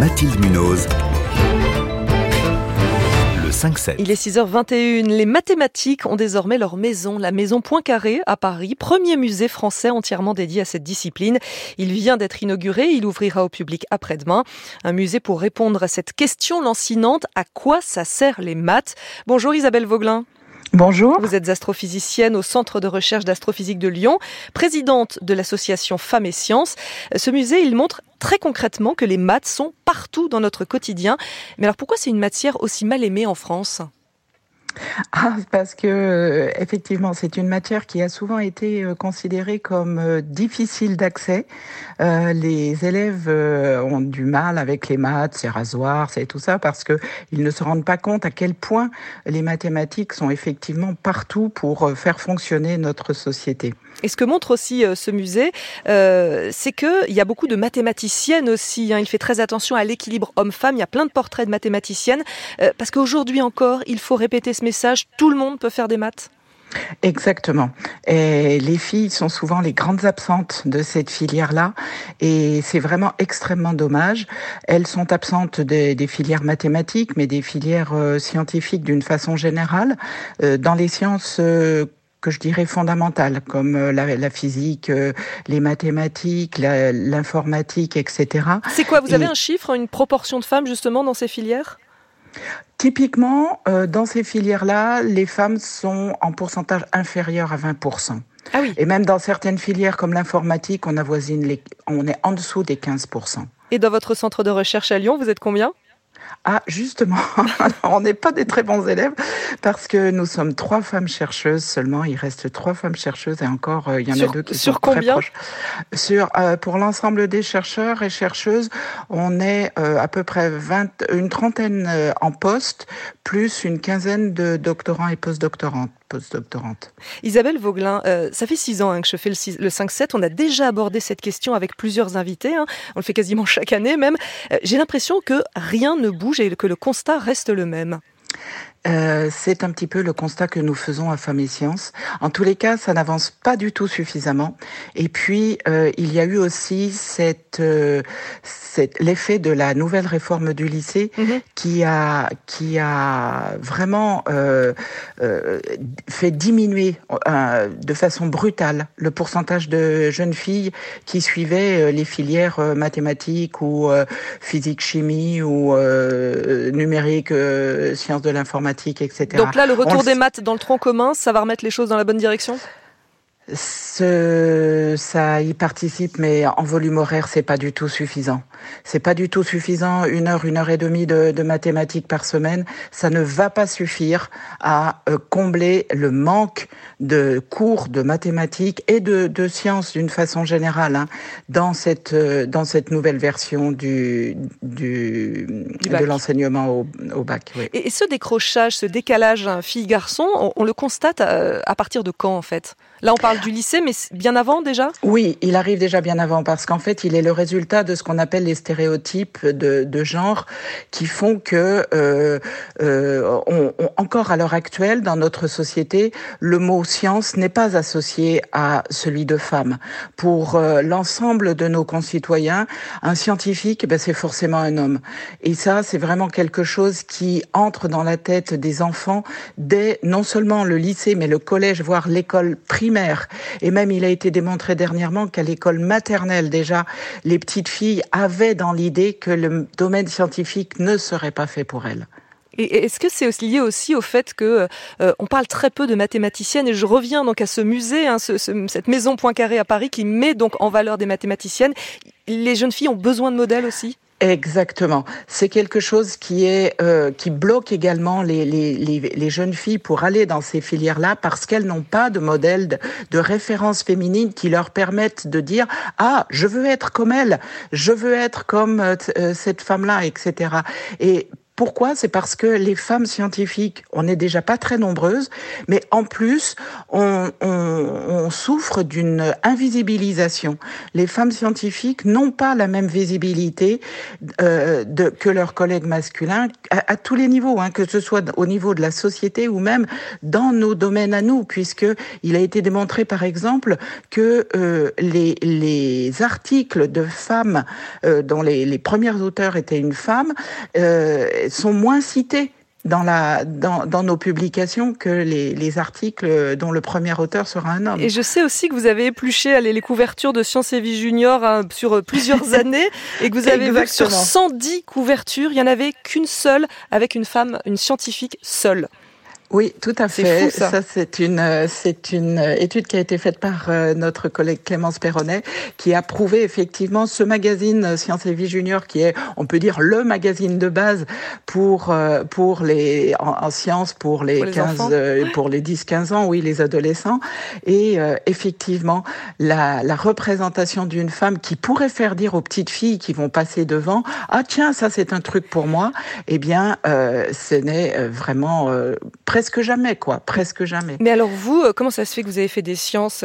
Mathilde Munoz. Le 5-7. Il est 6h21. Les mathématiques ont désormais leur maison, la maison Poincaré à Paris, premier musée français entièrement dédié à cette discipline. Il vient d'être inauguré, il ouvrira au public après-demain. Un musée pour répondre à cette question lancinante, à quoi ça sert les maths? Bonjour Isabelle Vauglin. Bonjour. Vous êtes astrophysicienne au Centre de recherche d'astrophysique de Lyon, présidente de l'association Femmes et Sciences. Ce musée, il montre très concrètement que les maths sont partout dans notre quotidien. Mais alors pourquoi c'est une matière aussi mal aimée en France? Ah, parce que euh, effectivement, c'est une matière qui a souvent été euh, considérée comme euh, difficile d'accès. les élèves ont du mal avec les maths, ces rasoirs, c'est tout ça, parce que ils ne se rendent pas compte à quel point les mathématiques sont effectivement partout pour faire fonctionner notre société. Et ce que montre aussi ce musée, c'est qu'il y a beaucoup de mathématiciennes aussi. Hein. Il fait très attention à l'équilibre homme-femme. Il y a plein de portraits de mathématiciennes, parce qu'aujourd'hui encore, il faut répéter message, tout le monde peut faire des maths Exactement. Et les filles sont souvent les grandes absentes de cette filière-là, et c'est vraiment extrêmement dommage. Elles sont absentes des, filières mathématiques, mais des filières euh, scientifiques d'une façon générale. Euh, dans les sciences euh, que je dirais fondamentales, comme la, physique, les mathématiques, l'informatique, etc. C'est quoi Vous avez un chiffre, une proportion de femmes justement dans ces filières? Typiquement, euh, dans ces filières-là, les femmes sont en pourcentage inférieur à 20%. Ah oui. Et même dans certaines filières comme l'informatique, on avoisine les, on est en dessous des 15%. Et dans votre centre de recherche à Lyon, vous êtes combien? Ah, justement, on n'est pas des très bons élèves parce que nous sommes trois femmes chercheuses seulement. Il reste trois femmes chercheuses et encore, euh, il y en a deux qui sont très proches. Sur euh, pour l'ensemble des chercheurs et chercheuses, on est euh, à peu près 20, une trentaine en poste, plus une quinzaine de doctorants et postdoctorantes Isabelle Vauglin, ça fait six ans hein, que je fais le, le 5-7. On a déjà abordé cette question avec plusieurs invités. Hein. On le fait quasiment chaque année même. J'ai l'impression que rien ne bouge et que le constat reste le même. Euh, c'est un petit peu le constat que nous faisons à Femmes et Sciences. En tous les cas, ça n'avance pas du tout suffisamment. Et puis, euh, il y a eu aussi cette, euh, l'effet de la nouvelle réforme du lycée mhm. qui a qui a vraiment fait diminuer de façon brutale le pourcentage de jeunes filles qui suivaient les filières mathématiques ou physique chimie ou numérique sciences de l'information donc là, le retour des maths dans le tronc commun, ça va remettre les choses dans la bonne direction? Ce, ça y participe, mais en volume horaire, c'est pas du tout suffisant. C'est pas du tout suffisant. Une heure, une heure et demie de, de mathématiques par semaine, ça ne va pas suffire à euh, combler le manque de cours de mathématiques et de, de sciences d'une façon générale hein, dans cette euh, dans cette nouvelle version du, du, de l'enseignement au, au, bac. Oui. Et, ce décrochage, ce décalage hein, fille-garçon, on, on, le constate à, euh, à partir de quand en fait? Là, on parle du lycée, mais bien avant déjà? Oui, il arrive déjà bien avant parce qu'en fait, il est le résultat de ce qu'on appelle les stéréotypes de, genre qui font que, euh, euh, encore à l'heure actuelle, dans notre société, le mot science n'est pas associé à celui de femme. Pour euh, l'ensemble de nos concitoyens, un scientifique, ben, c'est forcément un homme. Et ça, c'est vraiment quelque chose qui entre dans la tête des enfants dès non seulement le lycée, mais le collège, voire l'école primaire et même, il a été démontré dernièrement qu'à l'école maternelle, déjà, les petites filles avaient dans l'idée que le domaine scientifique ne serait pas fait pour elles. Et est-ce que c'est lié aussi au fait que euh, on parle très peu de mathématiciennes et je reviens donc à ce musée, hein, cette maison Poincaré à Paris qui met donc en valeur des mathématiciennes. Les jeunes filles ont besoin de modèles aussi? Exactement. C'est quelque chose qui est euh, qui bloque également les, les, les, les, jeunes filles pour aller dans ces filières-là parce qu'elles n'ont pas de modèle de, référence féminine qui leur permettent de dire ah je veux être comme elle, je veux être comme euh, euh, cette femme-là, etc. Et Pourquoi? C'est parce que les femmes scientifiques, on n'est déjà pas très nombreuses, mais en plus, on, souffre d'une invisibilisation. Les femmes scientifiques n'ont pas la même visibilité euh, que leurs collègues masculins à, tous les niveaux, hein, que ce soit au niveau de la société ou même dans nos domaines à nous, puisque il a été démontré par exemple que euh, les, les articles de femmes euh, dont les, les premières auteurs étaient une femme sont moins cités dans, la, dans, dans, nos publications que les, les, articles dont le premier auteur sera un homme. Et je sais aussi que vous avez épluché les, les couvertures de Science et Vie Junior hein, sur plusieurs années et que vous avez vu que sur 110 couvertures, il n'y en avait qu'une seule avec une femme, une scientifique seule. Oui, tout à fait. Fou, ça, ça c'est une c'est une étude qui a été faite par euh, notre collègue Clémence Perronnet, qui a prouvé effectivement ce magazine Science et Vie Junior, qui est, on peut dire, le magazine de base pour euh, pour les en, en sciences pour les, pour les 15 euh, pour les 10-15 ans, oui, les adolescents. Et euh, effectivement, la, la représentation d'une femme qui pourrait faire dire aux petites filles qui vont passer devant, ah tiens, ça c'est un truc pour moi. Eh bien, euh, ce n'est vraiment presque jamais, quoi, presque jamais. Mais alors vous, euh, comment ça se fait que vous avez fait des sciences?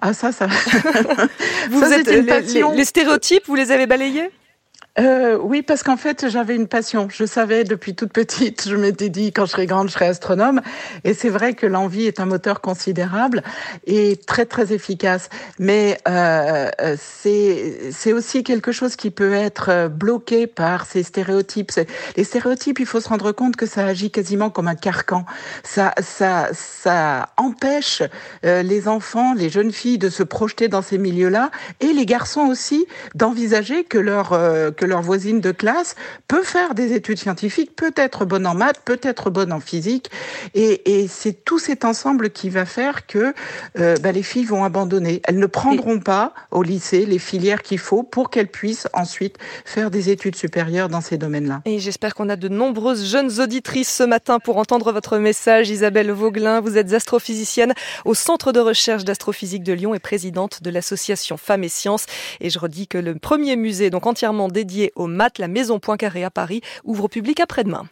Ah ça, ça. vous ça, êtes les, les, les stéréotypes, vous les avez balayés? Euh, oui, parce qu'en fait, j'avais une passion. Je savais depuis toute petite, je m'étais dit quand je serai grande, je serai astronome. Et c'est vrai que l'envie est un moteur considérable et très très efficace. Mais euh, c'est c'est aussi quelque chose qui peut être bloqué par ces stéréotypes. Les stéréotypes, il faut se rendre compte que ça agit quasiment comme un carcan. Ça ça ça empêche euh, les enfants, les jeunes filles de se projeter dans ces milieux-là et les garçons aussi d'envisager que leur euh, leur voisine de classe peut faire des études scientifiques, peut être bonne en maths, peut être bonne en physique, et, et c'est tout cet ensemble qui va faire que euh, bah, les filles vont abandonner. Elles ne prendront pas au lycée les filières qu'il faut pour qu'elles puissent ensuite faire des études supérieures dans ces domaines-là. Et j'espère qu'on a de nombreuses jeunes auditrices ce matin pour entendre votre message. Isabelle Vauglin, vous êtes astrophysicienne au Centre de recherche d'astrophysique de Lyon et présidente de l'association Femmes et Sciences. Et je redis que le premier musée, donc entièrement dédié dédié aux maths, la Maison Poincaré à Paris, ouvre au public après-demain.